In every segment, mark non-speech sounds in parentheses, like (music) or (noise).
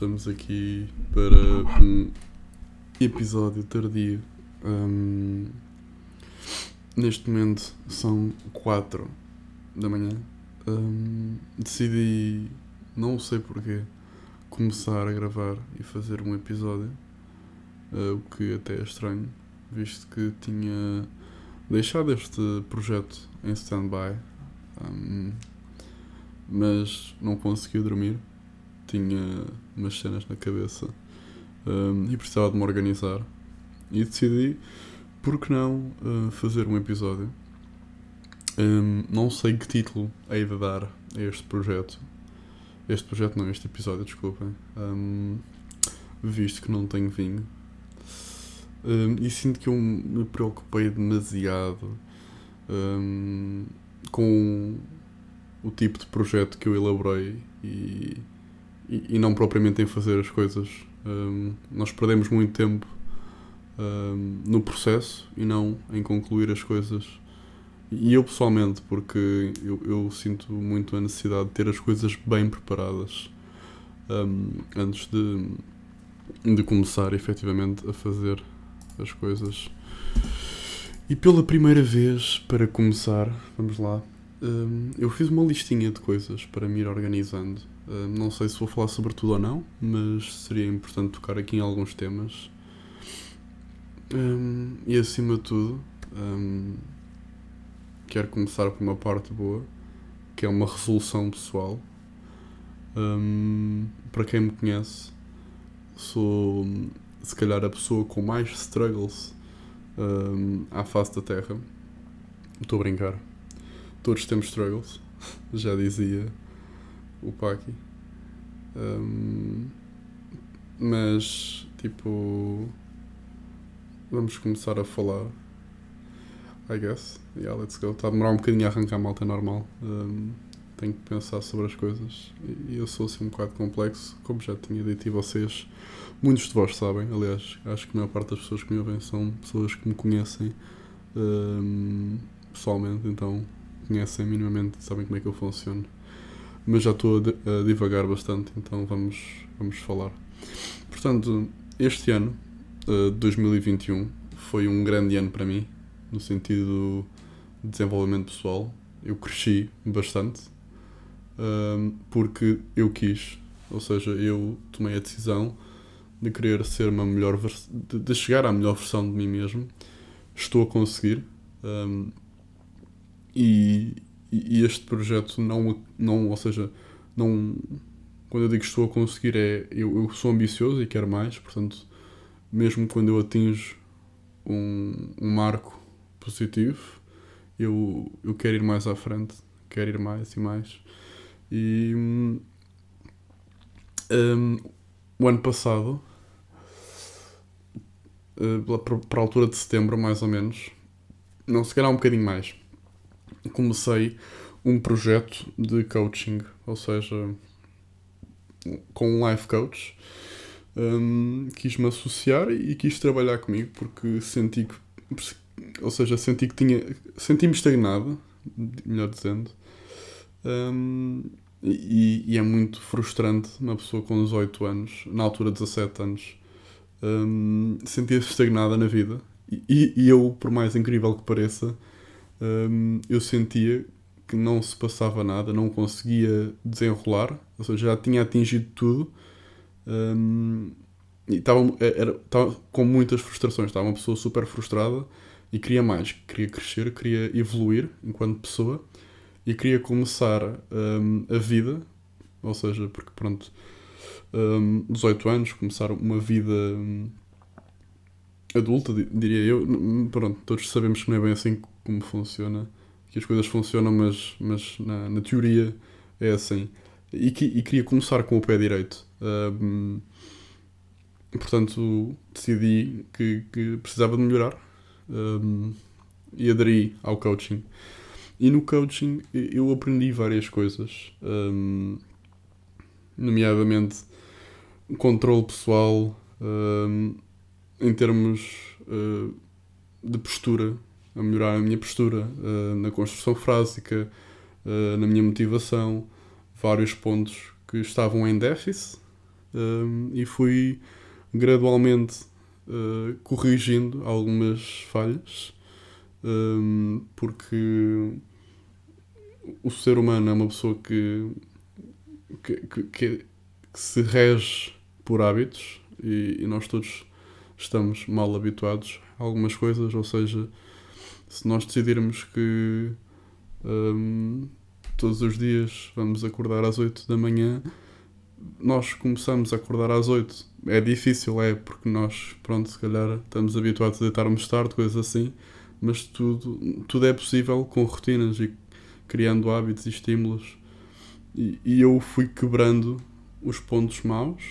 estamos aqui para um episódio tardio. Hum, neste momento são 4 da manhã. Hum, decidi, não sei porquê, começar a gravar e fazer um episódio. uh, o que até é estranho, visto que tinha deixado este projeto em stand-by. Hum, mas não consegui dormir. Tinha umas cenas na cabeça hum, e precisava de me organizar. E decidi, por que não, uh, fazer um episódio. Hum, não sei que título hei de dar a este projeto. Este projeto não, este episódio, desculpem. Hum, visto que não tenho vinho. Hum, e sinto que eu me preocupei demasiado hum, com o tipo de projeto que eu elaborei e, e, não propriamente em fazer as coisas. Um, nós perdemos muito tempo um, no processo e não em concluir as coisas. E eu pessoalmente, porque eu, eu sinto muito a necessidade de ter as coisas bem preparadas um, antes de, de começar efetivamente a fazer as coisas. E pela primeira vez, para começar, vamos lá, Hum, eu fiz uma listinha de coisas para me ir organizando. Hum, não sei se vou falar sobre tudo ou não, mas seria importante tocar aqui em alguns temas. Hum, e acima de tudo, quero começar por uma parte boa, que é uma resolução pessoal. para quem me conhece, sou se calhar a pessoa com mais struggles à face da Terra. Estou a brincar todos temos struggles, (laughs) já dizia o Paki. Um, mas, tipo, vamos começar a falar. I guess. Yeah, let's go. Está a demorar um bocadinho a arrancar malta normal. Um, tenho que pensar sobre as coisas. E eu sou assim um bocado complexo, como já tinha dito e vocês, muitos de vós sabem. Aliás, acho que a maior parte das pessoas que me ouvem são pessoas que me conhecem um, pessoalmente, então conhecem minimamente sabem como é que eu funciono. Mas já estou a, divagar bastante, então vamos, vamos falar. Portanto, este ano, uh, 2021, foi um grande ano para mim, no sentido de desenvolvimento pessoal. Eu cresci bastante, uh, porque eu quis, ou seja, eu tomei a decisão de querer ser uma melhor de, de chegar à melhor versão de mim mesmo. Estou a conseguir. Um, e, e este projeto não, não, ou seja, não, quando eu digo que estou a conseguir é, eu, eu sou ambicioso e quero mais, portanto, mesmo quando eu atinjo um, um marco positivo, eu, eu quero ir mais à frente, quero ir mais e mais. E um, um, o ano passado, uh, para a altura de setembro, mais ou menos, não, se calhar um bocadinho mais, comecei um projeto de coaching, ou seja, com um life coach. Um, quis-me associar e quis trabalhar comigo porque senti que, ou seja, senti que tinha, senti-me estagnado, melhor dizendo, um, e, e, é muito frustrante uma pessoa com 18 anos, na altura 17 anos, um, sentir-se estagnada na vida. E, e eu, por mais incrível que pareça, um, eu sentia que não se passava nada, não conseguia desenrolar, ou seja, já tinha atingido tudo um, e estava, era, estava com muitas frustrações. Estava uma pessoa super frustrada e queria mais, queria crescer, queria evoluir enquanto pessoa e queria começar um, a vida, ou seja, porque pronto, um, 18 anos, começar uma vida um, adulta, diria eu. Pronto, todos sabemos que não é bem assim como funciona, que as coisas funcionam, mas, mas na, na teoria é assim. E, que, e queria começar com o pé direito. Um, portanto, decidi que, que, precisava de melhorar um, e aderi ao coaching. E no coaching eu aprendi várias coisas, um, nomeadamente controle pessoal, um, em termos uh, de postura, a melhorar a minha postura uh, na construção frásica, uh, na minha motivação, vários pontos que estavam em déficit um, e fui gradualmente uh, corrigindo algumas falhas, porque o ser humano é uma pessoa que, que, que, que se rege por hábitos e, e, nós todos estamos mal habituados a algumas coisas, ou seja, se nós decidirmos que um, todos os dias vamos acordar às 8 da manhã, nós começamos a acordar às 8. É difícil, é, porque nós, pronto, se calhar estamos habituados a deitarmos tarde, coisas assim, mas tudo, tudo é possível com rotinas e criando hábitos e estímulos. E, e eu fui quebrando os pontos maus,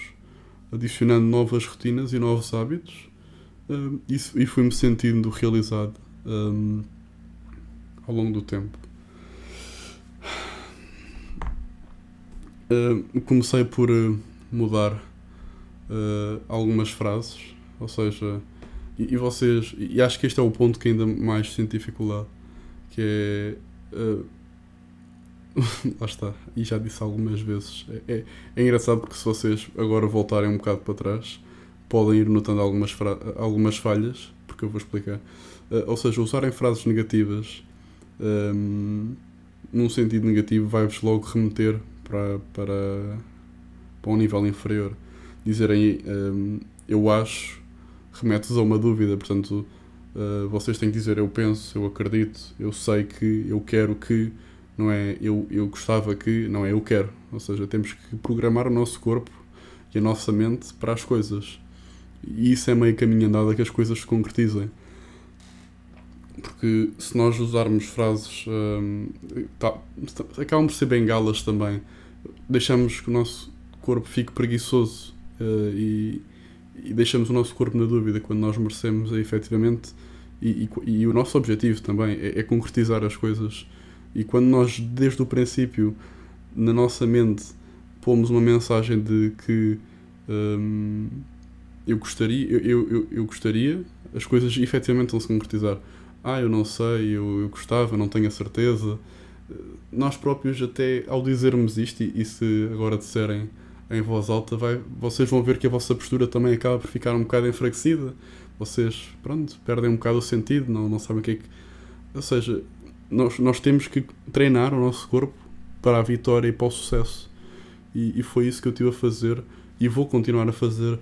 adicionando novas rotinas e novos hábitos, um, e, e fui-me sentindo realizado um, ao longo do tempo. Uh, comecei por uh, mudar uh, algumas frases, ou seja, e, e, vocês, e acho que este é o ponto que ainda mais sinto dificuldade, que é. (laughs) lá está, e já disse algumas vezes. É, é, é, engraçado porque se vocês agora voltarem um bocado para trás, podem ir notando algumas, algumas falhas, porque eu vou explicar. Ou seja, usarem frases negativas um, num sentido negativo vai-vos logo remeter para, para, para um nível inferior. Dizerem um, eu acho, remete-vos a uma dúvida, portanto, uh, vocês têm que dizer eu penso, eu acredito, eu sei que, eu quero que, não é eu, eu gostava que, não é eu quero. Ou seja, temos que programar o nosso corpo e a nossa mente para as coisas. E isso é meio caminho andado a que as coisas se concretizem. Porque se nós usarmos frases. Um, tá, acabam por ser bengalas também deixamos que o nosso corpo fique preguiçoso uh, e, e, deixamos o nosso corpo na dúvida quando nós merecemos é, efetivamente. E, e, e, o nosso objetivo também é, é, concretizar as coisas. E quando nós, desde o princípio, na nossa mente, pomos uma mensagem de que um, eu gostaria, eu, eu, eu, gostaria, as coisas efetivamente vão se concretizar. Ah, eu não sei, eu, eu gostava, não tenho a certeza nós próprios, até ao dizermos isto, e, e se agora disserem em voz alta, vai, vocês vão ver que a vossa postura também acaba por ficar um bocado enfraquecida. Vocês, pronto, perdem um bocado o sentido, não, não sabem o que é que. Ou seja, nós, nós temos que treinar o nosso corpo para a vitória e para o sucesso. E, e foi isso que eu tive a fazer e vou continuar a fazer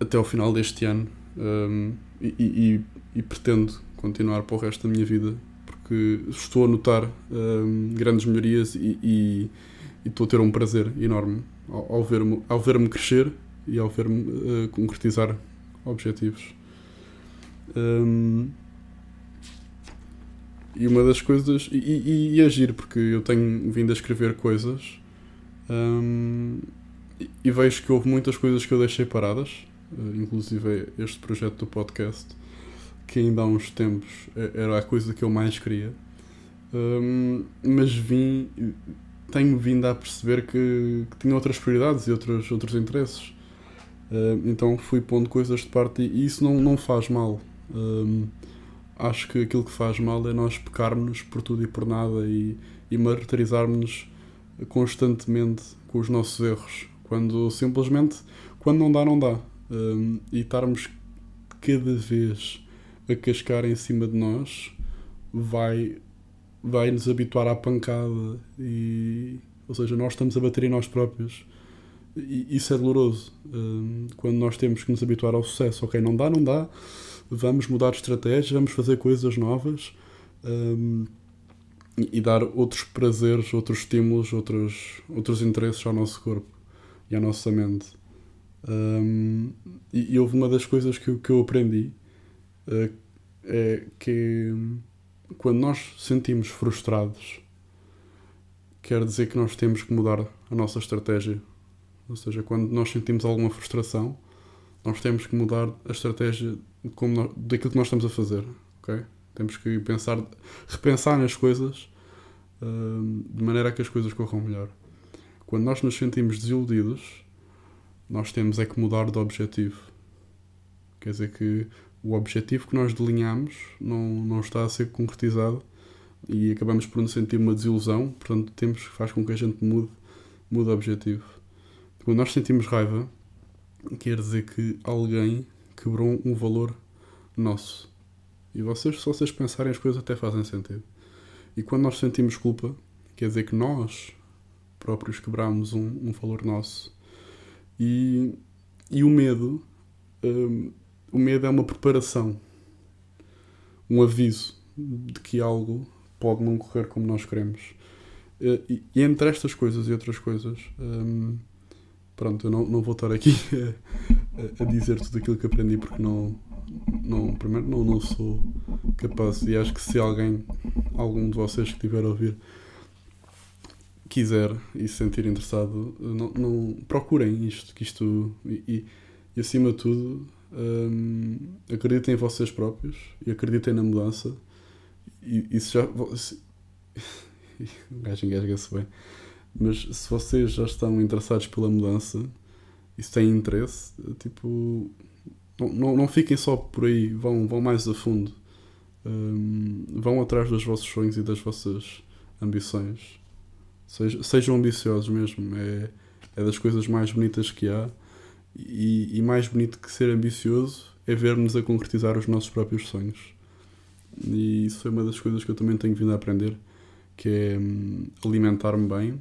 até ao final deste ano. Um, e, e, e pretendo continuar para o resto da minha vida porque estou a notar um, grandes melhorias e, e, e, estou a ter um prazer enorme ao, ao ver-me ao ver crescer e ao ver-me uh, concretizar objetivos. Um, e uma das coisas. E, e, e, agir, porque eu tenho vindo a escrever coisas um, e, vejo que houve muitas coisas que eu deixei paradas, uh, inclusive este projeto do podcast que ainda há uns tempos era a coisa que eu mais queria. Um, mas vim, tenho vindo a perceber que, que tinha outras prioridades e outros, outros interesses. Uh, então fui pondo coisas de parte e isso não, não faz mal. Um, acho que aquilo que faz mal é nós pecarmos por tudo e por nada e, e martirizarmos constantemente com os nossos erros. Quando simplesmente, quando não dá, não dá. Um, e estarmos cada vez a cascar em cima de nós vai, vai nos habituar à pancada e ou seja, nós estamos a bater em nós próprios. E isso é doloroso um, quando nós temos que nos habituar ao sucesso. Ok, não dá, não dá. Vamos mudar de estratégia, vamos fazer coisas novas um, e, dar outros prazeres, outros estímulos outros, outros interesses ao nosso corpo e à nossa mente. Um, e, e houve uma das coisas que, que eu aprendi é que quando nós sentimos frustrados, quer dizer que nós temos que mudar a nossa estratégia. Ou seja, quando nós sentimos alguma frustração, nós temos que mudar a estratégia como nós, daquilo que nós estamos a fazer. Okay? Temos que pensar, repensar nas coisas uh, de maneira a que as coisas corram melhor. Quando nós nos sentimos desiludidos, nós temos é que mudar de objetivo. Quer dizer que o objetivo que nós delineamos não, não está a ser concretizado e acabamos por nos sentir uma desilusão, portanto temos faz com que a gente mude, mude o objetivo. Quando nós sentimos raiva, quer dizer que alguém quebrou um valor nosso. E vocês, se vocês pensarem, as coisas até fazem sentido. E quando nós sentimos culpa, quer dizer que nós próprios quebramos um, um valor nosso. E, e o medo, um, o medo é uma preparação, um aviso de que algo pode não correr como nós queremos. E, e entre estas coisas e outras coisas, um, pronto, eu não, não vou estar aqui (laughs) a, a, dizer tudo aquilo que aprendi porque não, não primeiro não, não sou capaz e acho que se alguém, algum de vocês que estiver a ouvir, quiser e se sentir interessado, não, não procurem isto, que isto e, e, e acima de tudo um, acreditem em vocês próprios e acreditem na mudança e, e se já (laughs) o gajo engasga-se bem mas se vocês já estão interessados pela mudança e se têm interesse tipo não, não, não fiquem só por aí vão, vão mais a fundo vão atrás dos vossos sonhos e das vossas ambições Sejam, sejam ambiciosos mesmo. É, é das coisas mais bonitas que há. E, e mais bonito que ser ambicioso é ver-nos a concretizar os nossos próprios sonhos. E isso é uma das coisas que eu também tenho vindo a aprender, que é hum, alimentar-me bem,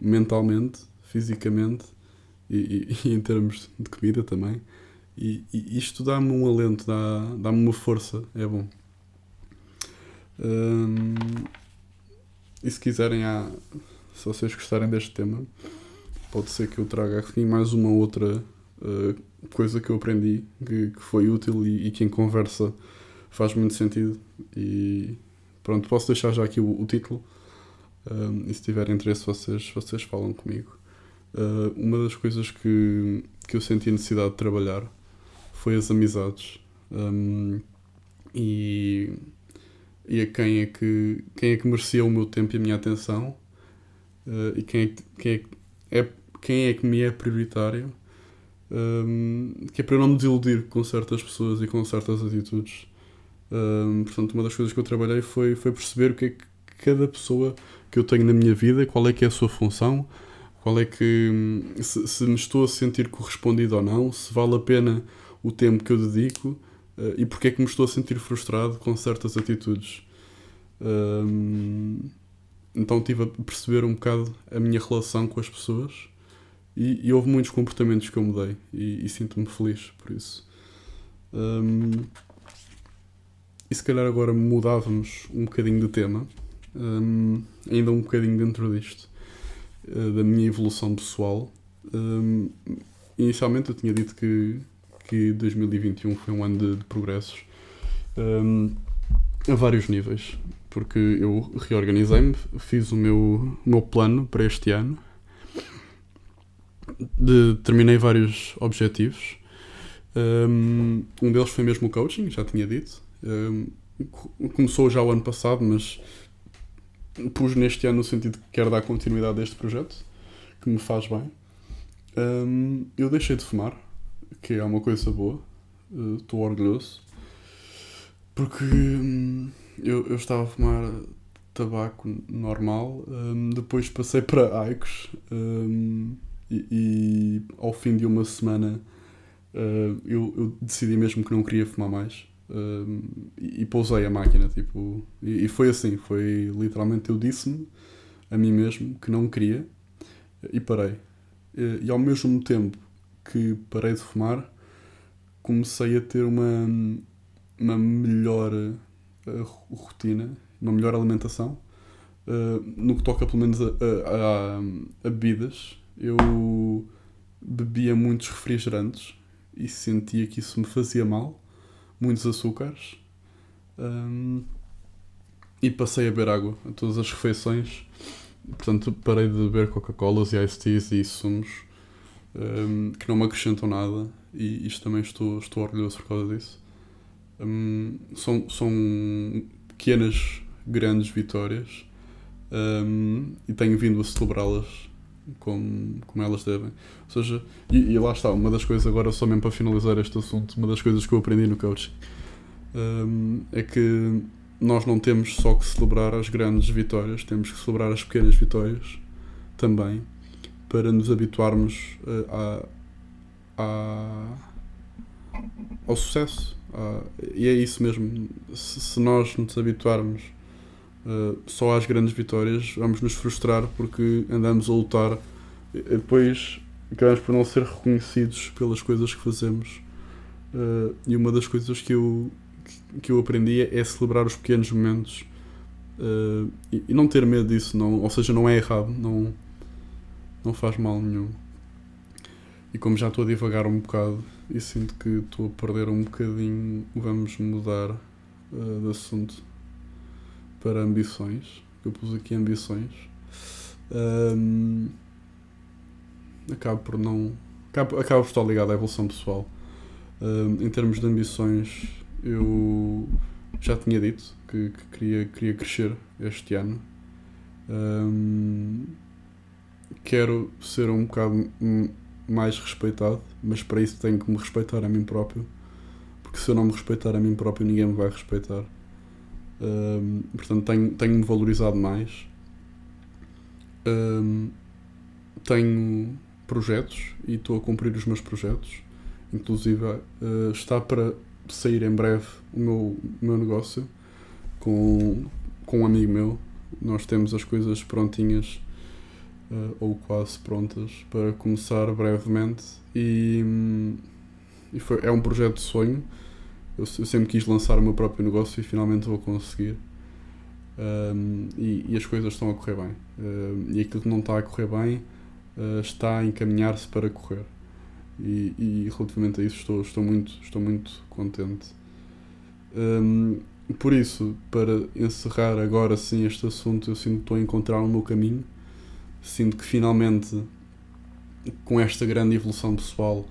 mentalmente, fisicamente e, e, (laughs) e, em termos de comida também. E, e isto dá-me um alento, dá-me dá uma força, é bom. Hum, e se quiserem, há, se vocês gostarem deste tema, pode ser que eu traga aqui mais uma outra uh, coisa que eu aprendi que, que foi útil e, e, que em conversa faz muito sentido. E pronto, posso deixar já aqui o, o título. Um, eh, e se tiverem interesse, vocês, vocês falam comigo. Uh, uma das coisas que, que eu senti necessidade de trabalhar foi as amizades. Um, e, e a quem é que quem é que merecia o meu tempo e a minha atenção uh, e quem é, quem, é, é, quem é que me é prioritário, um, que é para eu não me desiludir com certas pessoas e com certas atitudes. Um, portanto, uma das coisas que eu trabalhei foi, foi perceber o que é que cada pessoa que eu tenho na minha vida, qual é que é a sua função, qual é que se, se me estou a sentir correspondido ou não, se vale a pena o tempo que eu dedico uh, e porque é que me estou a sentir frustrado com certas atitudes. Um, então tive a perceber um bocado a minha relação com as pessoas e, e houve muitos comportamentos que eu mudei e, e sinto-me feliz por isso. Um, e se calhar agora mudávamos um bocadinho de tema, um, ainda um bocadinho dentro disto, uh, da minha evolução pessoal. Um, inicialmente eu tinha dito que, que 2021 foi um ano de, de progressos a vários níveis porque eu reorganizei-me, fiz o meu, o meu plano para este ano, de, terminei vários objetivos. Um, deles foi mesmo o coaching, já tinha dito. Começou já o ano passado, mas pus neste ano no sentido que quero dar continuidade a este projeto, que me faz bem. Eu deixei de fumar, que é uma coisa boa, estou uh, orgulhoso, porque hum, eu, eu estava a fumar tabaco normal, depois passei para Aicos e, ao fim de uma semana uh, eu, eu, decidi mesmo que não queria fumar mais um, e, e pousei a máquina tipo, e, e, foi assim, foi literalmente eu disse-me a mim mesmo que não queria e parei. E, e ao mesmo tempo que parei de fumar comecei a ter uma, uma melhor rotina, uma melhor alimentação. Uh, no que toca pelo menos a, a, a, bebidas, eu bebia muitos refrigerantes e sentia que isso me fazia mal, muitos açúcares. Um, e passei a beber água a todas as refeições. Portanto, parei de beber Coca-Colas e Ice Teas e sumos um, que não me acrescentam nada. E isto também estou, estou orgulhoso por causa disso. Um, são, são pequenas, grandes vitórias um, e tenho vindo a celebrá-las como, como elas devem. Ou seja, e, e, lá está, uma das coisas, agora só mesmo para finalizar este assunto, uma das coisas que eu aprendi no coaching um, é que nós não temos só que celebrar as grandes vitórias, temos que celebrar as pequenas vitórias também, para nos habituarmos uh, a, a, ao sucesso. Uh, e é isso mesmo. Se, se nós nos habituarmos uh, só às grandes vitórias, vamos nos frustrar porque andamos a lutar e depois acabamos por não ser reconhecidos pelas coisas que fazemos. Uh, e uma das coisas que eu, que eu aprendi é celebrar os pequenos momentos uh, e, e, não ter medo disso, não, ou seja, não é errado, não, não faz mal nenhum. E como já estou a divagar um bocado e sinto que estou a perder um bocadinho, vamos mudar uh, de assunto para ambições. Eu pus aqui ambições. Um, acabo por não. Acabo, acabo por estar ligado à evolução pessoal. Um, em termos de ambições, eu já tinha dito que, que queria, queria crescer este ano. Um, quero ser um bocado mais respeitado, mas para isso tenho que me respeitar a mim próprio. Porque se eu não me respeitar a mim próprio, ninguém me vai respeitar. Um, portanto, tenho, tenho-me valorizado mais. Um, tenho projetos e estou a cumprir os meus projetos. Inclusive, uh, está para sair em breve o meu, meu negócio com, com um amigo meu. Nós temos as coisas prontinhas uh, ou quase prontas para começar brevemente e, e foi, é um projeto de sonho. Eu, eu, sempre quis lançar o meu próprio negócio e finalmente vou conseguir. Um, e, e, as coisas estão a correr bem. Um, e aquilo que não está a correr bem uh, está a encaminhar-se para correr. E, e, relativamente a isso estou, estou, muito, estou muito contente. Um, por isso, para encerrar agora sim este assunto, eu sinto que estou a encontrar o meu caminho sinto que finalmente, com esta grande evolução pessoal,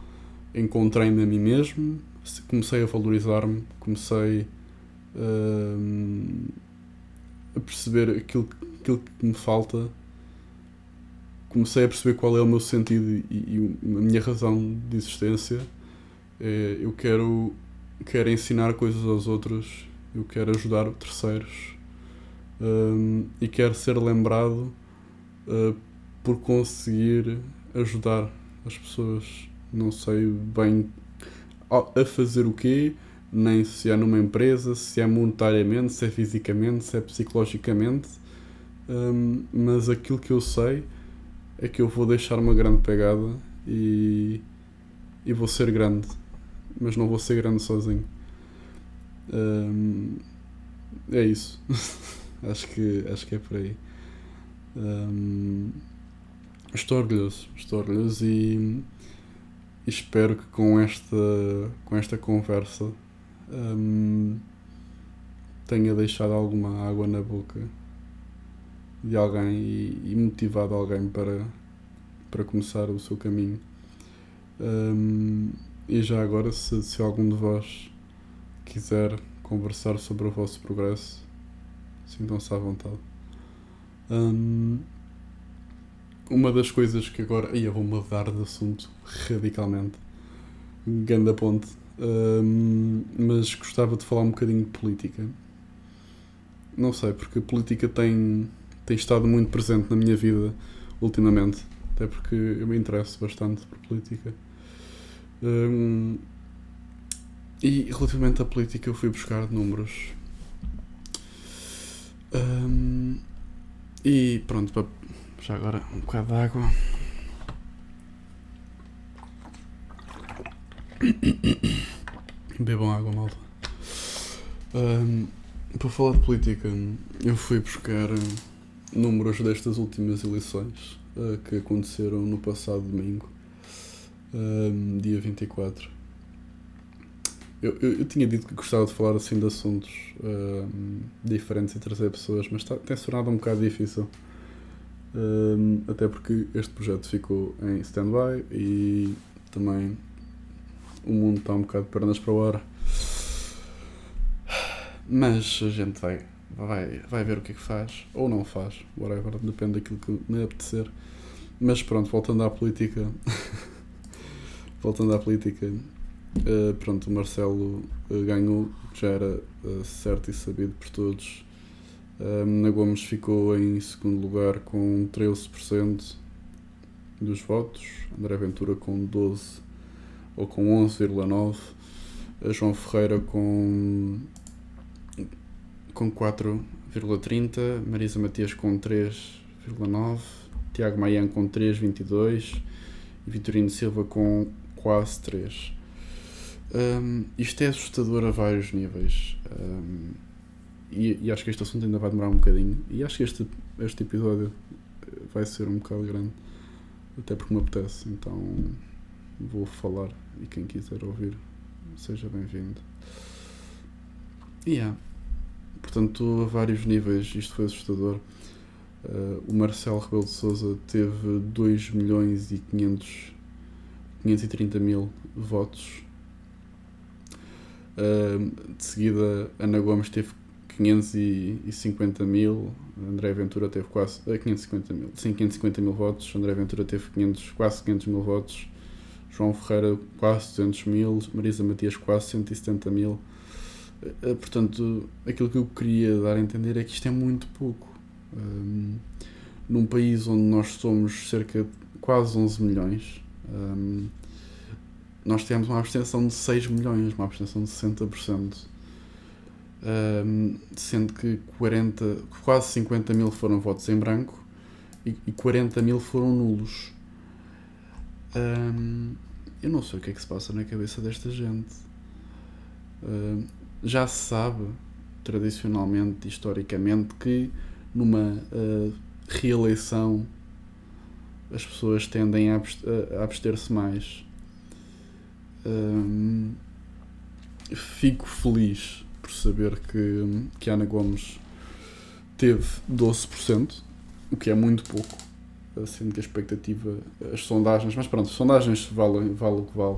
encontrei-me a mim mesmo, comecei a valorizar-me, comecei uh, a perceber aquilo, aquilo que me falta, comecei a perceber qual é o meu sentido e, e a minha razão de existência. É, eu quero, quero ensinar coisas aos outros, eu quero ajudar terceiros um, e quero ser lembrado uh, por conseguir ajudar as pessoas. Não sei bem a fazer o quê, nem se é numa empresa, se é monetariamente, se é fisicamente, se é psicologicamente, um, mas aquilo que eu sei é que eu vou deixar uma grande pegada e, e vou ser grande, mas não vou ser grande sozinho. Um, é isso. (laughs) acho, que, acho que é por aí. Um, estou orgulhoso, estou orgulhoso e, espero que com esta, com esta conversa um, tenha deixado alguma água na boca de alguém e, e motivado alguém para, para começar o seu caminho. Um, e já agora, se, se algum de vós quiser conversar sobre o vosso progresso, sintam-se à vontade. Um, uma das coisas que agora. Ia, vou mudar de assunto radicalmente. Ganda ponte. Um, mas gostava de falar um bocadinho de política. Não sei, porque a política tem, tem estado muito presente na minha vida ultimamente. Até porque eu me interesso bastante por política. Um, e relativamente à política, eu fui buscar números. Um, e pronto, para já agora um bocado de água. Bebam água, malta. Um, para falar de política, eu fui buscar números destas últimas eleições uh, que aconteceram no passado domingo, um, dia 24. Eu, eu, eu, tinha dito que gostava de falar assim de assuntos uh, diferentes e trazer pessoas, mas tá, tem se tornado um bocado difícil. Uh, até porque este projeto ficou em stand-by e também o mundo está um bocado de pernas para o ar. Mas a gente vai, vai, vai ver o que é que faz, ou não faz, whatever, depende daquilo que me apetecer. Mas pronto, voltando à política. (laughs) voltando à política, Uh, pronto, o Marcelo uh, ganhou, já era uh, certo e sabido por todos. Uh, na Gomes ficou em segundo lugar com 13%. dos votos, André Ventura com 12 ou com 11,9, João Ferreira com, com 4,30, Marisa Matias com 3,9, Tiago Maian com 3,22 e Vitorino Silva com quase 3. Um, isto é assustador a vários níveis. Um, e, e, acho que este assunto ainda vai demorar um bocadinho. E acho que este, este episódio vai ser um bocado grande. Até porque me apetece. Então vou falar. E quem quiser ouvir, seja bem-vindo. E yeah. Portanto, a vários níveis isto foi assustador. Uh, o Marcelo Rebelo de Souza teve 2 milhões e 500, 530 mil votos. Uh, de seguida, Ana Gomes teve 550 mil, André Ventura teve quase. Uh, 550 mil, sim, 550 mil votos, André Ventura teve 500, quase 500 mil votos, João Ferreira quase 200 mil, Marisa Matias quase 170 mil. Uh, portanto, aquilo que eu queria dar a entender é que isto é muito pouco um, num país onde nós somos cerca de quase 11 milhões, um, nós temos uma abstenção de 6 milhões, uma abstenção de 60%, um, sendo que 40, quase 50 mil foram votos em branco e, e 40 mil foram nulos. eu não sei o que é que se passa na cabeça desta gente. já se sabe, tradicionalmente, historicamente, que numa uh, reeleição as pessoas tendem a abster-se mais. Um, fico feliz por saber que, que Ana Gomes teve 12%, o que é muito pouco, sendo que a expectativa, as sondagens, mas pronto, sondagens valem, valem o que vale.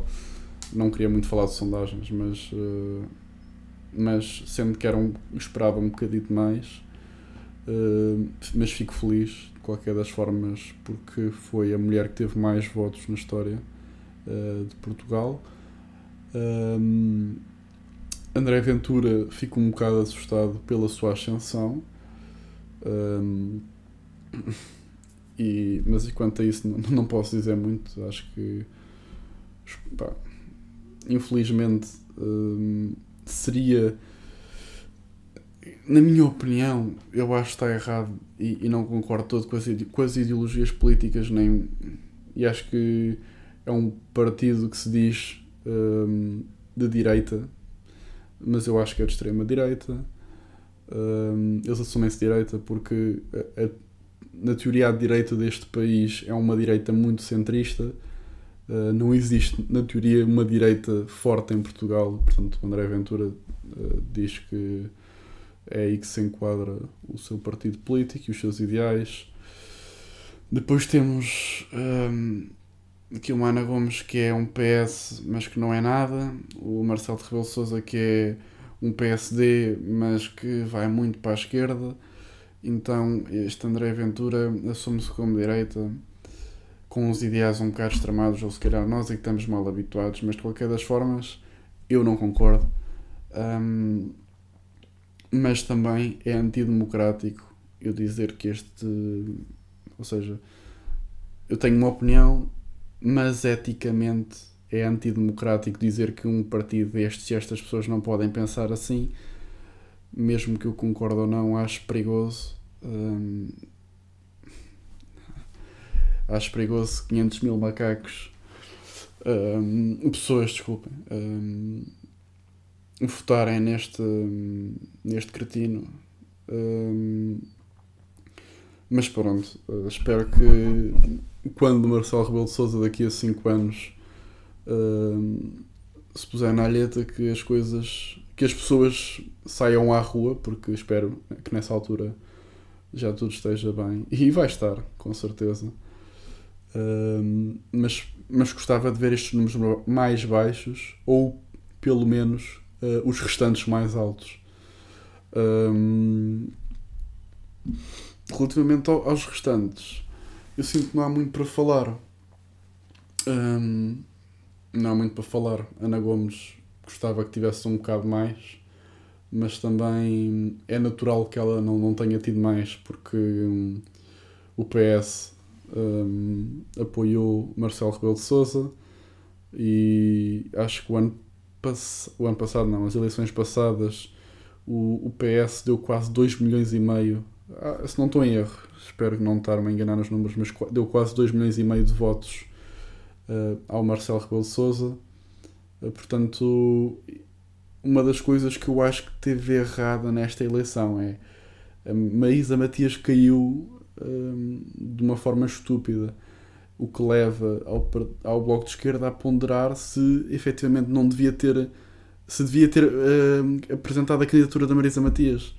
Não queria muito falar de sondagens, mas, uh, mas sendo que eram, esperava um bocadinho mais, Uh, mas fico feliz, de qualquer das formas, porque foi a mulher que teve mais votos na história uh, de Portugal. Um, André Ventura fico um bocado assustado pela sua ascensão. Um, e, mas quanto a isso não, não posso dizer muito. Acho que pá, infelizmente um, seria na minha opinião, eu acho que está errado e, e não concordo todo com as, com as, ideologias políticas, nem. E acho que é um partido que se diz um, de direita, mas eu acho que é de extrema direita. Um, eles assumem-se direita porque, a, a, na teoria, a direita deste país é uma direita muito centrista. Uh, não existe, na teoria, uma direita forte em Portugal. Portanto, André Ventura uh, diz que é aí que se enquadra o seu partido político e os seus ideais. Depois temos aqui o Ana Gomes, que é um PS, mas que não é nada. O Marcelo de Rebelo Souza, que é um PSD, mas que vai muito para a esquerda. Então, este André Ventura assume-se como direita, com os ideais um bocado extremados, ou se calhar nós é que estamos mal habituados, mas de qualquer das formas, eu não concordo. Um, mas também é antidemocrático eu dizer que este. Ou seja, eu tenho uma opinião, mas eticamente é antidemocrático dizer que um partido destes e estas pessoas não podem pensar assim, mesmo que eu concorde ou não, acho perigoso. Hum, (laughs) acho perigoso 500 mil macacos. Hum, pessoas, desculpem. Hum, votarem neste, neste cretino. Mas pronto, uh, espero que quando Marcelo Rebelo de Souza daqui a 5 anos uh, se puser na alheta que as coisas, que as pessoas saiam à rua, porque espero que nessa altura já tudo esteja bem. E vai estar, com certeza. Uh, mas, mas gostava de ver estes números mais baixos, ou pelo menos uh, os restantes mais altos. Um, relativamente ao, aos restantes, eu sinto que não há muito para falar. Um, não há muito para falar. Ana Gomes gostava que tivesse um bocado mais, mas também é natural que ela não, não tenha tido mais, porque um, o PS um, apoiou Marcelo Rebelo de Sousa e acho que o ano, pass o ano passado, não, as eleições passadas, o, o PS deu quase 2 milhões e meio, ah, se não estou em erro, espero não estar-me a enganar nos números, mas deu quase 2 milhões e meio de votos uh, ao Marcelo Rebelo de. Uh, portanto, uma das coisas que eu acho que teve errada nesta eleição é a Maísa Matias caiu de uma forma estúpida, o que leva ao, ao Bloco de Esquerda a ponderar se efetivamente não devia ter se devia ter uh, apresentado a candidatura da Marisa Matias.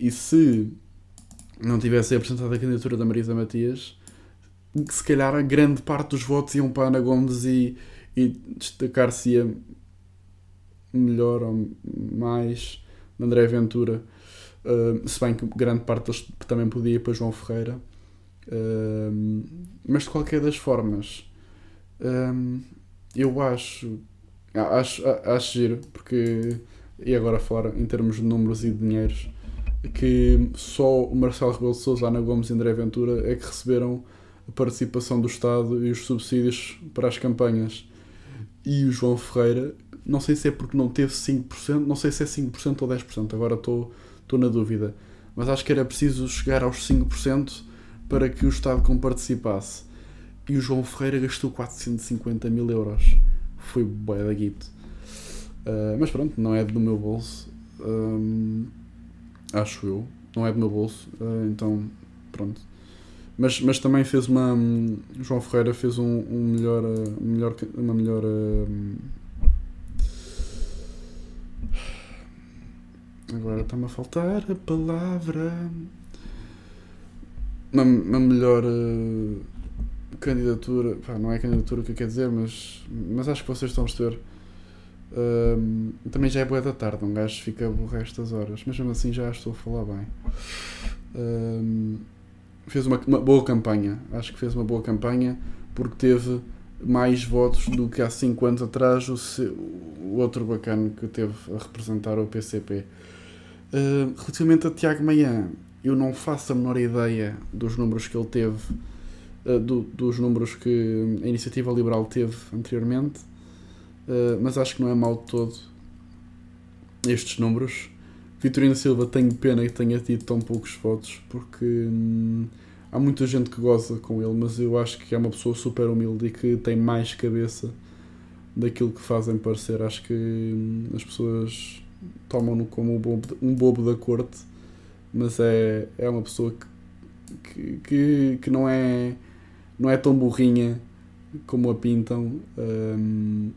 E se não tivesse apresentado a candidatura da Marisa Matias, se calhar a grande parte dos votos iam para Ana Gomes e, e destacar-se-ia melhor ou mais André Ventura. Uh, se bem que grande parte deles também podia ir para João Ferreira. Uh, mas de qualquer das formas, uh, eu acho, acho, acho giro, porque, e agora falar em termos de números e de dinheiros, que só o Marcelo Rebelo de Sousa, Ana Gomes e André Ventura é que receberam a participação do Estado e os subsídios para as campanhas. E o João Ferreira, não sei se é porque não teve 5%, não sei se é 5% ou 10%, agora estou, na dúvida. Mas acho que era preciso chegar aos 5% para que o Estado comparticipasse. E o João Ferreira gastou 450 mil euros. Foi bué da guito. Uh, mas pronto, não é do meu bolso. Um, acho eu. Não é do meu bolso. Uh, então, pronto. Mas, mas também fez uma. Um, João Ferreira fez um, um melhor, uh, melhor. Uma melhor. Uh, agora está-me a faltar a palavra. Uma, uma melhor uh, candidatura. Pá, não é candidatura que eu quero dizer, mas, mas acho que vocês estão a perceber. Também já é boa da tarde, um gajo fica o resto das horas, mas mesmo assim já estou a falar bem. Fez uma, uma, boa campanha, acho que fez uma boa campanha porque teve mais votos do que há 5 anos atrás o, o outro bacana que teve a representar o PCP. Uh, relativamente a Tiago Maia, eu não faço a menor ideia dos números que ele teve, uh, do, dos números que a Iniciativa Liberal teve anteriormente, uh, mas acho que não é de todo estes números. Vitorino Silva, tenho pena que tenha tido tão poucos votos, porque hum, há muita gente que goza com ele, mas eu acho que é uma pessoa super humilde e que tem mais cabeça daquilo que fazem parecer. Acho que hum, as pessoas tomam-no como um bobo, um bobo da corte, mas é, é uma pessoa que, que, que não, é, não é tão burrinha como a pintam. Um,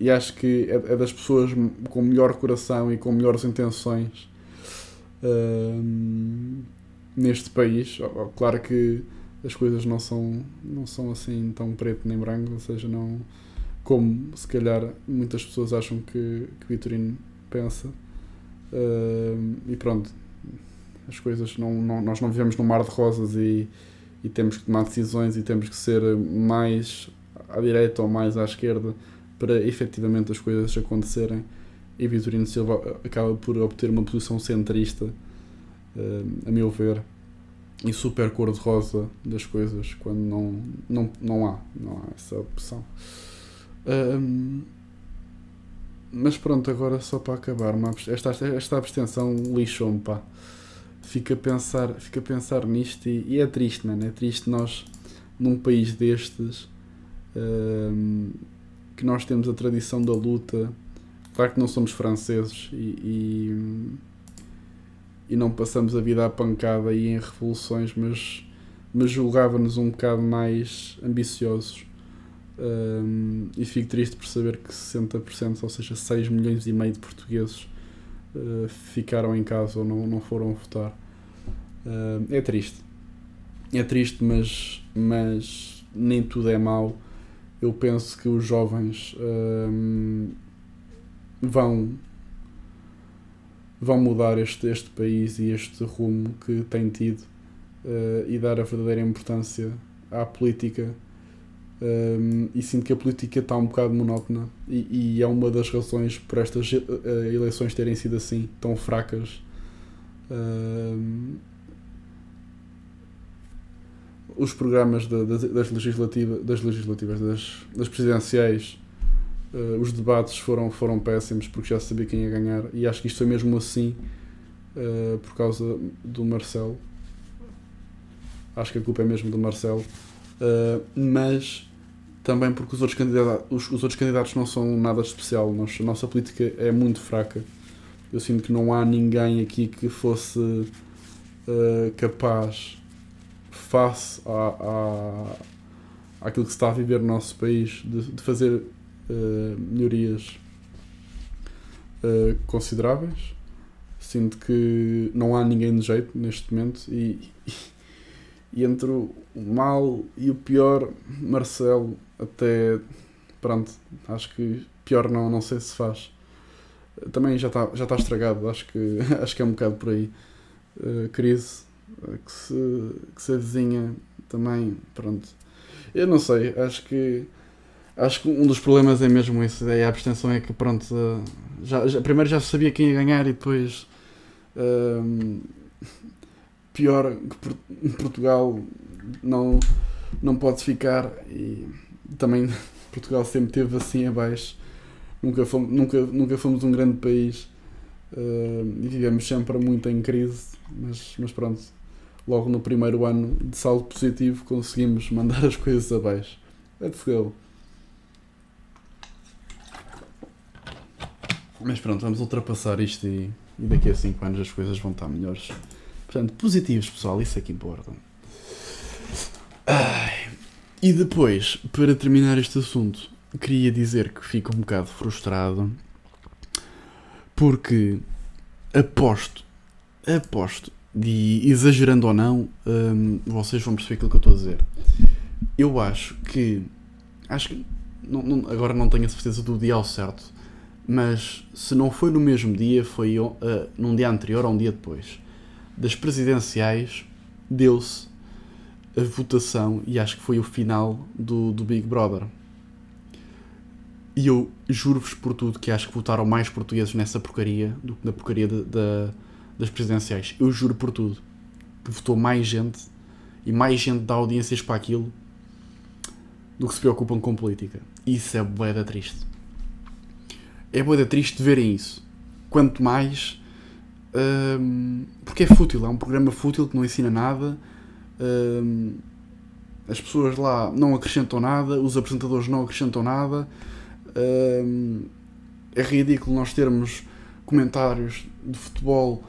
e acho que é, é, das pessoas com melhor coração e com melhores intenções um, neste país. Claro que as coisas não são, não são assim tão preto nem branco, ou seja, não como se calhar muitas pessoas acham que, que Vitorino pensa. Uh, e pronto, as coisas não, não, nós não vivemos num mar de rosas e, e temos que tomar decisões e temos que ser mais à direita ou mais à esquerda para efetivamente as coisas acontecerem. E Vitorino Silva acaba por obter uma posição centrista, uh, a meu ver, e super cor-de-rosa das coisas, quando não, não, não há, não há essa opção. Mas pronto, agora só para acabar, esta, esta abstenção lixou-me, pá. Fica a pensar, fica a pensar nisto e, e, é triste, mano. É triste nós, num país destes, que nós temos a tradição da luta. Claro que não somos franceses e, e, e não passamos a vida à pancada e em revoluções, mas, mas julgava-nos um bocado mais ambiciosos. Um, e fico triste por saber que 60%, ou seja, 6 milhões e meio de portugueses uh, ficaram em casa ou não, não foram votar. Uh, é triste. É triste, mas, mas nem tudo é mau eu penso que os jovens um, vão vão mudar este, este país e este rumo que tem tido uh, e dar a verdadeira importância à política. Um, e sinto que a política está um bocado monótona e, e é uma das razões por estas uh, eleições terem sido assim tão fracas. Um, os programas da- das, das, legislativa, das legislativas, das, das presidenciais, uh, os debates foram, foram péssimos porque já sabia quem ia ganhar e acho que isto foi mesmo assim uh, por causa do Marcelo. Acho que a culpa é mesmo do Marcelo. Uh, mas também porque os outros, candidatos, os, os outros candidatos não são nada de especial. A nossa política é muito fraca. Eu sinto que não há ninguém aqui que fosse capaz, face à, à, àquilo que se está a viver no nosso país, de, de fazer uh, melhorias uh, consideráveis. Sinto que não há ninguém de jeito neste momento e, e, (laughs) e entre o mal e o pior, Marcelo, até pronto, acho que pior não, não sei se faz também já está já tá estragado, acho que, (laughs) acho que é um bocado por aí. Uh, crise que se, que se avizinha também, pronto. Eu não sei, acho que acho que um dos problemas é mesmo isso, é a abstenção é que pronto, uh, já, já, primeiro já sabia quem ia ganhar e depois uh, pior que Portugal não, não pode ficar e também (laughs) Portugal sempre teve assim abaixo nunca fomos, nunca, nunca fomos um grande país uh, e vivemos sempre muito em crise, mas, mas pronto, logo no primeiro ano de saldo positivo conseguimos mandar as coisas abaixo. Let's go. Mas pronto, vamos ultrapassar isto e, e daqui a 5 anos as coisas vão estar melhores. Portanto, positivos, pessoal, isso é que importa. Ai. E depois, para terminar este assunto, queria dizer que fico um bocado frustrado porque aposto, aposto, e exagerando ou não, hum, vocês vão perceber aquilo que eu estou a dizer. Eu acho que, acho que, não, não, agora não tenho a certeza do dia ao certo, mas se não foi no mesmo dia, foi uh, num dia anterior ou um dia depois, das presidenciais, deu-se a votação e acho que foi o final do, do Big Brother. E eu juro-vos por tudo que acho que votaram mais portugueses nessa porcaria do que na porcaria de, de, das presidenciais. Eu juro por tudo que votou mais gente e mais gente dá audiências para aquilo do que se preocupam com política. Isso é boeda triste. É boeda triste verem isso. Quanto mais. Hum, porque é fútil, é um programa fútil que não ensina nada. Hum, as pessoas lá não acrescentam nada, os apresentadores não acrescentam nada um, é ridículo nós termos comentários de futebol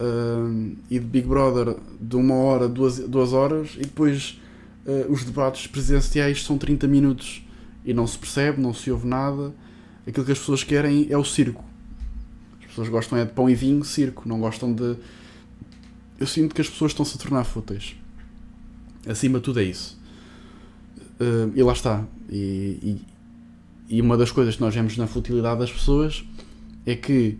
um, e de Big Brother de uma hora, duas, duas horas e depois uh, os debates presidenciais são 30 minutos e não se percebe, não se ouve nada. Aquilo que as pessoas querem é o circo. As pessoas gostam é de pão e vinho, circo, não gostam de. Eu sinto que as pessoas estão-se a tornar fúteis. Acima de tudo é isso. Uh, e lá está. E, e, e uma das coisas que nós vemos na futilidade das pessoas é que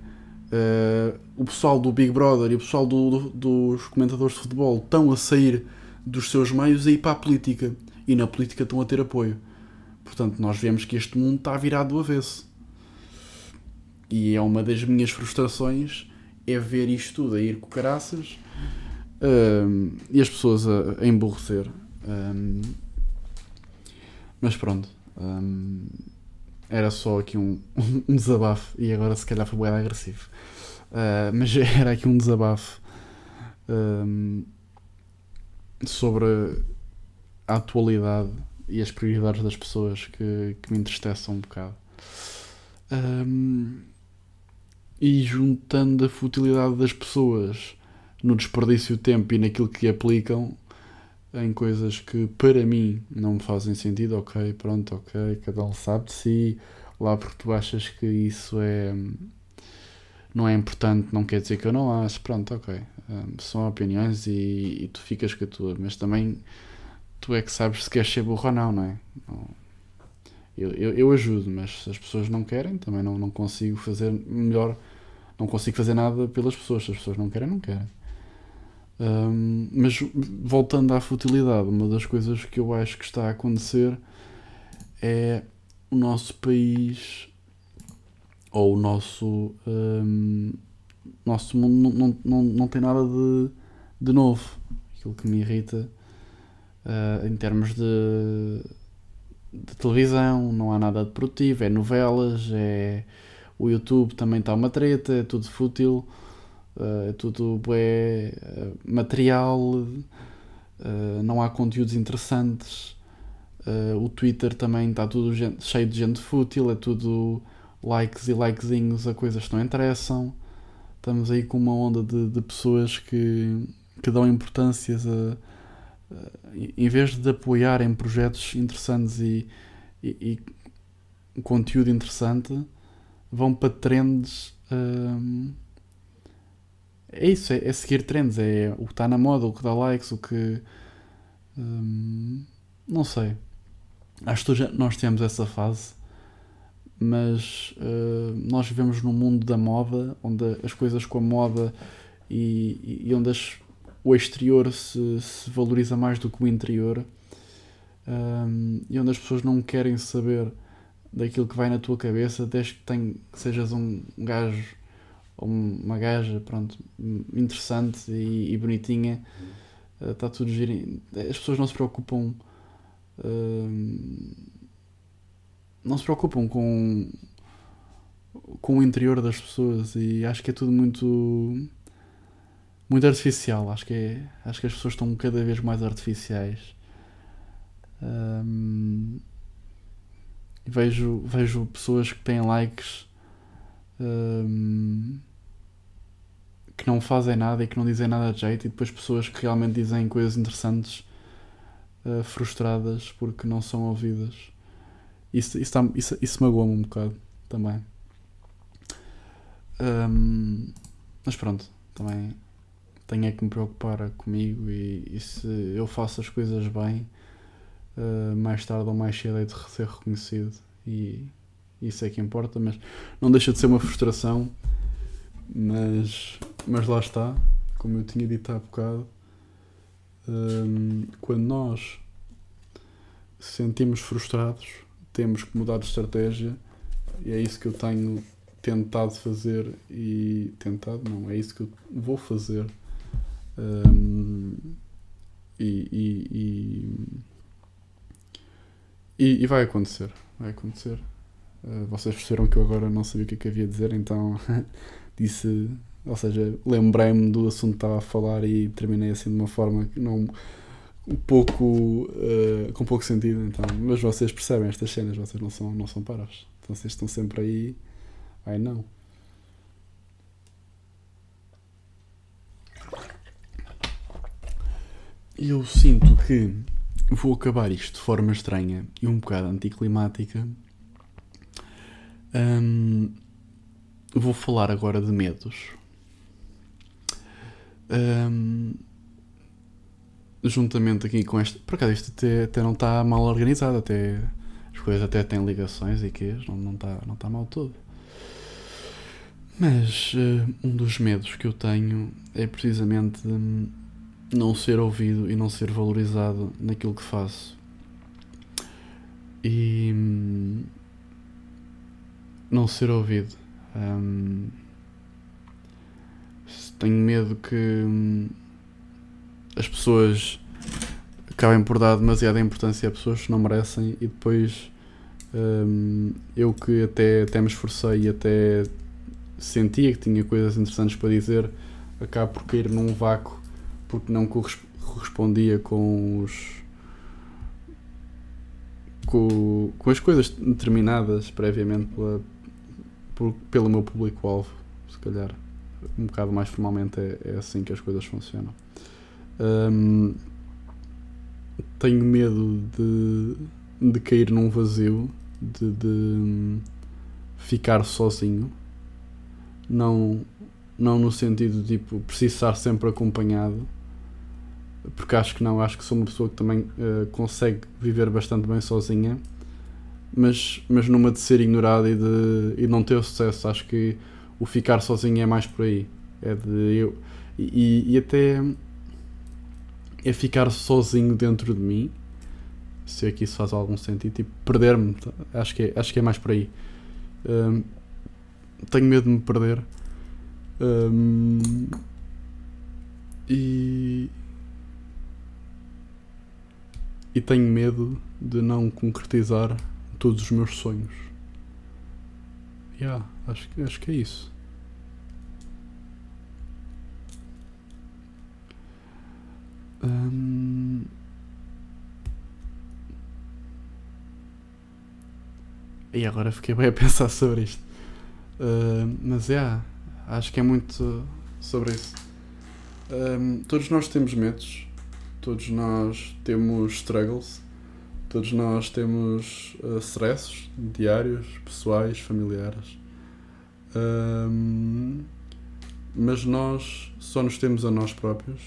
uh, o pessoal do Big Brother e o pessoal do, do, dos comentadores de futebol estão a sair dos seus meios e ir para a política. E na política estão a ter apoio. Portanto, nós vemos que este mundo está virado do avesso. E é uma das minhas frustrações é ver isto tudo a ir com caraças uh, e as pessoas a, a emborrecer. Um, mas pronto. Um, era só aqui um, (laughs) um desabafo e agora se calhar foi bem agressivo. Uh, mas (laughs) era aqui um desabafo um, sobre a atualidade e as prioridades das pessoas que, que me entristecem um bocado. Um, e juntando a futilidade das pessoas no desperdício de tempo e naquilo que aplicam em coisas que para mim não me fazem sentido, ok, pronto, ok, cada um sabe de si, lá porque tu achas que isso é não é importante, não quer dizer que eu não acho, pronto, ok. Um, são opiniões e, e, tu ficas com a tua, mas também tu é que sabes se queres ser burro ou não, não é? Eu, eu, eu, ajudo, mas se as pessoas não querem, também não, não consigo fazer melhor, não consigo fazer nada pelas pessoas, se as pessoas não querem, não querem. Um, mas voltando à futilidade, uma das coisas que eu acho que está a acontecer é o nosso país ou o nosso um, nosso mundo não, não, não, tem nada de, de novo. Aquilo que me irrita Uh, em termos de, de, televisão, não há nada de produtivo, é novelas, é o YouTube também está uma treta, é tudo fútil, é tudo é, material, uh, não há conteúdos interessantes. o Twitter também está tudo gente, cheio de gente fútil, é tudo likes e likezinhos a coisas que não interessam. Estamos aí com uma onda de, de pessoas que, que dão importâncias a, em vez de apoiarem projetos interessantes e, e, e conteúdo interessante, vão para trends. Hum, é isso, é, é, seguir trends, é o que está na moda, o que dá likes, o que. Hum, não sei. Acho que nós temos essa fase mas uh, nós vivemos num mundo da moda, onde as coisas com a moda e, e onde as, o exterior se, se, valoriza mais do que o interior, um, e onde as pessoas não querem saber daquilo que vai na tua cabeça, desde que, tem, que sejas um gajo uma gaja pronto, interessante e, e bonitinha, está uh, tudo giro. As pessoas não se preocupam. Uh, não se preocupam com, com o interior das pessoas e acho que é tudo muito muito artificial. Acho que, é, acho que as pessoas estão cada vez mais artificiais. Um, vejo, vejo pessoas que têm likes um, que não fazem nada e que não dizem nada de jeito, e depois pessoas que realmente dizem coisas interessantes uh, frustradas porque não são ouvidas. Isso, isso, tá, isso, isso magoa-me um bocado também. Um, mas pronto, também tenho é que me preocupar comigo e, e se eu faço as coisas bem, uh, mais tarde ou mais cedo é de ser reconhecido e isso é que importa, mas não deixa de ser uma frustração, mas, mas lá está, como eu tinha dito há bocado, um, quando nós sentimos frustrados temos que mudar de estratégia e é isso que eu tenho tentado fazer e tentado não, é isso que eu vou fazer. Um, e, e, e, e, vai acontecer vai acontecer. Uh, vocês perceberam que eu agora não sabia o que, é que havia a dizer então (laughs) disse ou seja, lembrei-me do assunto que estava a falar e terminei assim de uma forma que não um pouco uh, com pouco sentido então. Mas vocês percebem estas cenas vocês não são não são paras então vocês estão sempre aí ai não. Eu sinto que vou acabar isto de forma estranha e um bocado anticlimática. Vou falar agora de medos um, juntamente aqui com este. Por acaso, isto até, até não está mal organizado, até as coisas até têm ligações e que não, não está não tá mal todo. Mas uh, um dos medos que eu tenho é precisamente não ser ouvido e não ser valorizado naquilo que faço. E um, não ser ouvido. Um, tenho medo que hum, as pessoas acabem por dar demasiada importância a pessoas que não merecem e depois um, eu que até, até me esforcei e até sentia que tinha coisas interessantes para dizer, acabo por cair num vácuo porque não correspondia com os com, com as coisas determinadas previamente pela, por, pelo meu público-alvo, se calhar um bocado mais formalmente é, é assim que as coisas funcionam. Um, tenho medo de, de cair num vazio, de, de ficar sozinho. Não, não no sentido tipo, precisar sempre acompanhado, porque acho que não, acho que sou uma pessoa que também uh, consegue viver bastante bem sozinha, mas, mas numa de ser ignorada e de e não ter sucesso. Acho que o ficar sozinho é mais por aí. É de eu. E, e até é ficar sozinho dentro de mim. Se é que isso faz algum sentido, tipo, perder-me. Acho que, é, acho que é mais por aí. Um, tenho medo de me perder. Um, e. e tenho medo de não concretizar todos os meus sonhos. Yeah, acho, que- acho que é isso. Hum, E agora fiquei bem a (laughs) pensar sobre isto. Uh, mas é, acho que é muito sobre isso. Um, todos nós temos medos, todos nós temos struggles, todos nós temos uh, stresses diários, pessoais, familiares. Um, mas nós só nos temos a nós próprios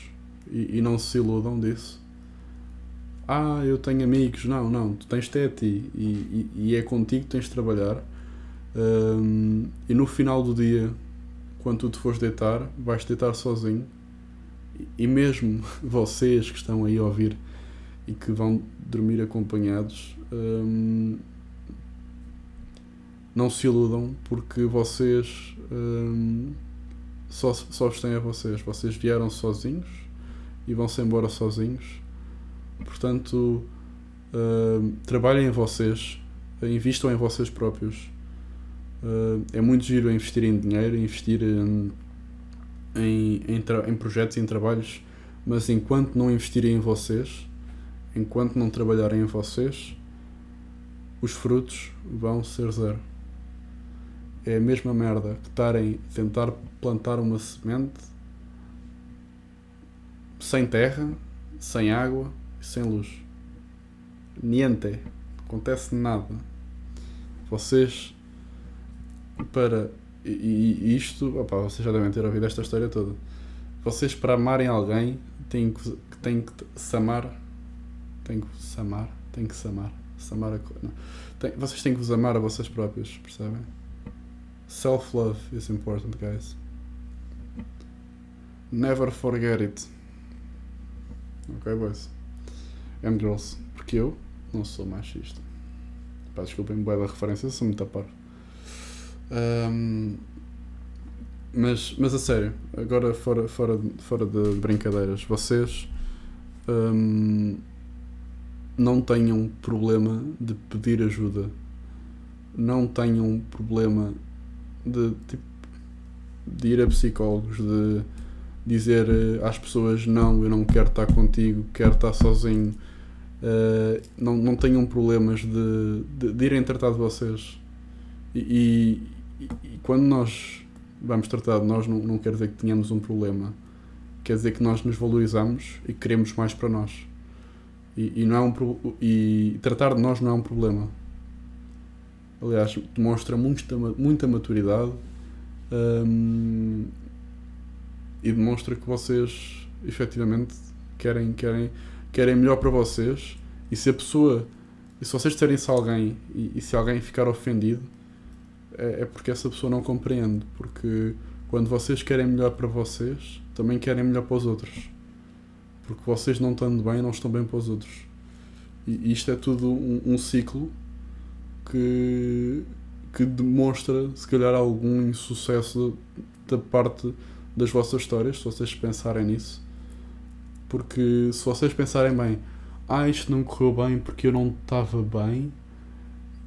e, e não se iludam disso. Ah, eu tenho amigos. Não, não, tu tens até a ti e, e, e é contigo que tens de trabalhar. Um, e no final do dia, quando tu te fores deitar, vais deitar sozinho. E mesmo (laughs) vocês que estão aí a ouvir e que vão dormir acompanhados, um, não se iludam porque vocês um, só, só vos têm a vocês. Vocês vieram sozinhos e vão-se embora sozinhos. Portanto, uh, trabalhem em vocês, invistam em vocês próprios. Uh, é muito giro investir em dinheiro, investir em, em, em, em projetos em trabalhos, mas enquanto não investirem em vocês, enquanto não trabalharem em vocês, os frutos vão ser zero. É a mesma merda que estarem a tentar plantar uma semente sem terra, sem água e sem luz. Niente. Acontece nada. Vocês para e, e isto, opa, vocês já devem ter ouvido esta história toda. Vocês para amarem alguém têm que, têm que se amar. Têm que se amar. Têm que se amar. Se amar a. Tem, vocês têm que vos amar a vocês próprios, percebem? Self-love is important, guys. Never forget it. Ok, boys? And girls. Porque eu não sou machista. Pá, desculpem, boa da referência, sou muito a par. Um, mas, mas a sério, agora fora, fora, fora de brincadeiras, vocês um, não tenham problema de pedir ajuda, não tenham problema de, tipo, de ir a psicólogos, de dizer às pessoas não, eu não quero estar contigo, quero estar sozinho. Uh, não, não tenham problemas de, de, de irem tratar de vocês. E, e, e, quando nós vamos tratar de nós, não, não quer dizer que tenhamos um problema. Quer dizer que nós nos valorizamos e queremos mais para nós. E, e não é um, e tratar de nós não é um problema. Aliás, demonstra muita, muita maturidade um, e demonstra que vocês efetivamente querem, querem, querem melhor para vocês. E se a pessoa, e se vocês disserem-se a alguém e, e se alguém ficar ofendido, é, é porque essa pessoa não compreende. Porque quando vocês querem melhor para vocês, também querem melhor para os outros. Porque vocês não estando bem, não estão bem para os outros. E isto é tudo um, um ciclo que, que demonstra, se calhar, algum insucesso da parte das vossas histórias, se vocês pensarem nisso. Porque se vocês pensarem bem, ah, isto não correu bem porque eu não estava bem,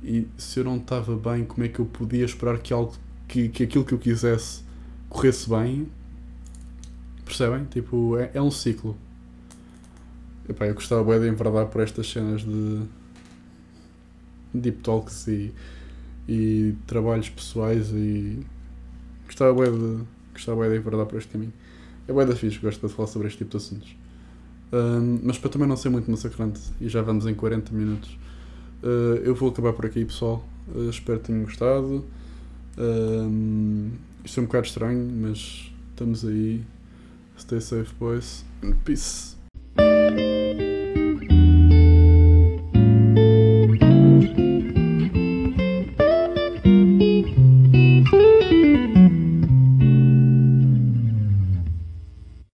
e se eu não estava bem, como é que eu podia esperar que, algo, que, que aquilo que eu quisesse corresse bem? Percebem? Tipo, é, é um ciclo. Epá, eu gostava bem de enverdar por estas cenas de deep talks e, e trabalhos pessoais e gostava bem de, gostava bem de enverdar por este caminho. É bem da fixe, gosto de falar sobre este tipo de assuntos. Um, mas para também não ser muito massacrante, e já vamos em 40 minutos, uh, eu vou acabar por aqui, pessoal. Uh, espero que tenham gostado. Um, isto é um bocado estranho, mas estamos aí. Stay safe, boys. Peace. Música